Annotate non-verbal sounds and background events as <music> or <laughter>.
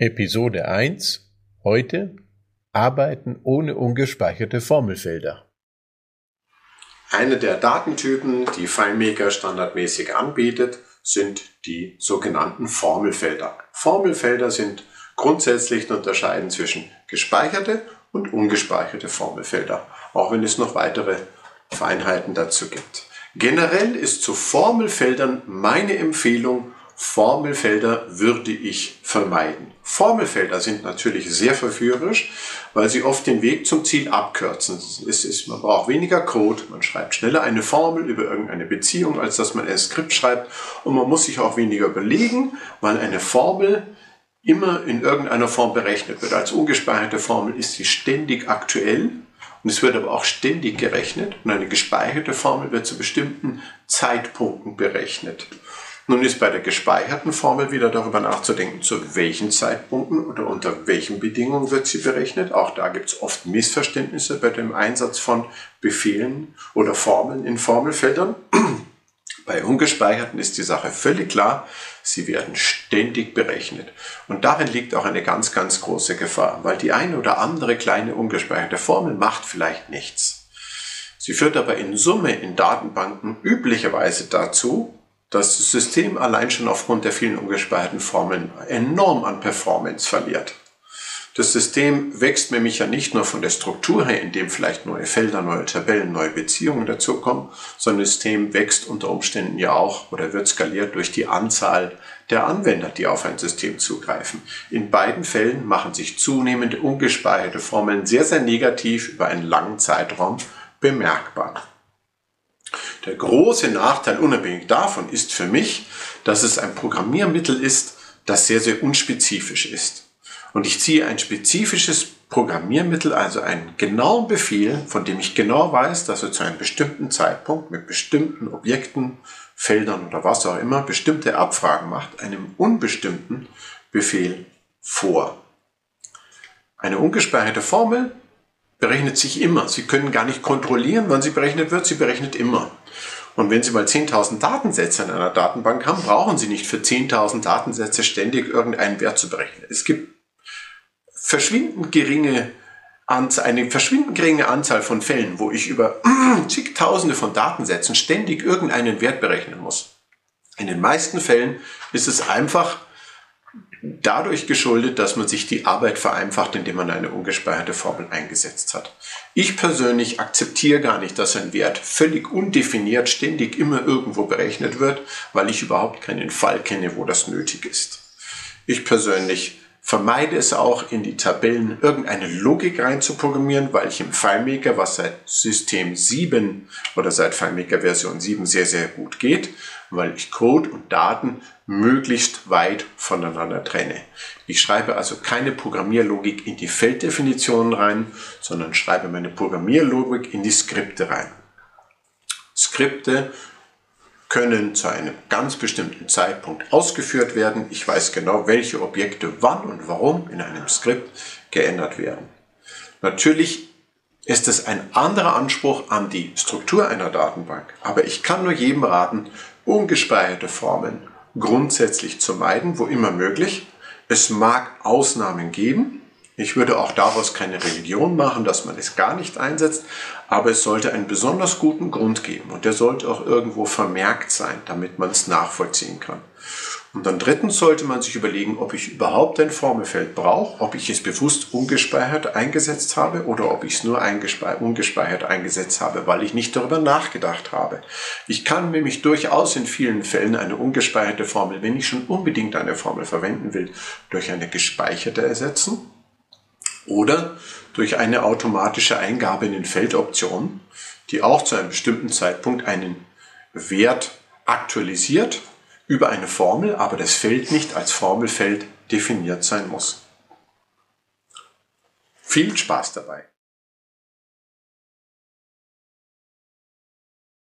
Episode 1 Heute Arbeiten ohne ungespeicherte Formelfelder. Eine der Datentypen, die FileMaker standardmäßig anbietet, sind die sogenannten Formelfelder. Formelfelder sind grundsätzlich zu unterscheiden zwischen gespeicherte und ungespeicherte Formelfelder, auch wenn es noch weitere Feinheiten dazu gibt. Generell ist zu Formelfeldern meine Empfehlung, Formelfelder würde ich vermeiden. Formelfelder sind natürlich sehr verführerisch, weil sie oft den Weg zum Ziel abkürzen. Es ist, man braucht weniger Code, man schreibt schneller eine Formel über irgendeine Beziehung, als dass man ein Skript schreibt und man muss sich auch weniger überlegen, weil eine Formel immer in irgendeiner Form berechnet wird. Als ungespeicherte Formel ist sie ständig aktuell und es wird aber auch ständig gerechnet und eine gespeicherte Formel wird zu bestimmten Zeitpunkten berechnet. Nun ist bei der gespeicherten Formel wieder darüber nachzudenken, zu welchen Zeitpunkten oder unter welchen Bedingungen wird sie berechnet. Auch da gibt es oft Missverständnisse bei dem Einsatz von Befehlen oder Formeln in Formelfeldern. <clears throat> Bei ungespeicherten ist die Sache völlig klar, sie werden ständig berechnet. Und darin liegt auch eine ganz, ganz große Gefahr, weil die eine oder andere kleine ungespeicherte Formel macht vielleicht nichts. Sie führt aber in Summe in Datenbanken üblicherweise dazu, das System allein schon aufgrund der vielen ungespeicherten Formeln enorm an Performance verliert. Das System wächst nämlich ja nicht nur von der Struktur her, indem vielleicht neue Felder, neue Tabellen, neue Beziehungen dazukommen, sondern das System wächst unter Umständen ja auch oder wird skaliert durch die Anzahl der Anwender, die auf ein System zugreifen. In beiden Fällen machen sich zunehmend ungespeicherte Formeln sehr, sehr negativ über einen langen Zeitraum bemerkbar. Der große Nachteil unabhängig davon ist für mich, dass es ein Programmiermittel ist, das sehr, sehr unspezifisch ist. Und ich ziehe ein spezifisches Programmiermittel, also einen genauen Befehl, von dem ich genau weiß, dass er zu einem bestimmten Zeitpunkt mit bestimmten Objekten, Feldern oder was auch immer bestimmte Abfragen macht, einem unbestimmten Befehl vor. Eine ungespeicherte Formel berechnet sich immer. Sie können gar nicht kontrollieren, wann sie berechnet wird. Sie berechnet immer. Und wenn Sie mal 10.000 Datensätze in einer Datenbank haben, brauchen Sie nicht für 10.000 Datensätze ständig irgendeinen Wert zu berechnen. Es gibt verschwindend geringe eine verschwindend geringe Anzahl von Fällen, wo ich über <clears throat> zigtausende von Datensätzen ständig irgendeinen Wert berechnen muss. In den meisten Fällen ist es einfach dadurch geschuldet, dass man sich die Arbeit vereinfacht, indem man eine ungespeicherte Formel eingesetzt hat. Ich persönlich akzeptiere gar nicht, dass ein Wert völlig undefiniert ständig immer irgendwo berechnet wird, weil ich überhaupt keinen Fall kenne, wo das nötig ist. Ich persönlich vermeide es auch, in die Tabellen irgendeine Logik reinzuprogrammieren, weil ich im FileMaker, was seit System 7 oder seit FileMaker Version 7 sehr, sehr gut geht, weil ich Code und Daten möglichst weit voneinander trenne. Ich schreibe also keine Programmierlogik in die Felddefinitionen rein, sondern schreibe meine Programmierlogik in die Skripte rein. Skripte können zu einem ganz bestimmten Zeitpunkt ausgeführt werden. Ich weiß genau, welche Objekte wann und warum in einem Skript geändert werden. Natürlich ist es ein anderer Anspruch an die Struktur einer Datenbank, aber ich kann nur jedem raten, ungespeicherte Formeln grundsätzlich zu meiden, wo immer möglich. Es mag Ausnahmen geben, ich würde auch daraus keine Religion machen, dass man es gar nicht einsetzt, aber es sollte einen besonders guten Grund geben und der sollte auch irgendwo vermerkt sein, damit man es nachvollziehen kann. Und dann drittens sollte man sich überlegen, ob ich überhaupt ein Formelfeld brauche, ob ich es bewusst ungespeichert eingesetzt habe oder ob ich es nur ungespeichert eingesetzt habe, weil ich nicht darüber nachgedacht habe. Ich kann nämlich durchaus in vielen Fällen eine ungespeicherte Formel, wenn ich schon unbedingt eine Formel verwenden will, durch eine gespeicherte ersetzen oder durch eine automatische Eingabe in den Feldoptionen, die auch zu einem bestimmten Zeitpunkt einen Wert aktualisiert über eine Formel, aber das Feld nicht als Formelfeld definiert sein muss. Viel Spaß dabei!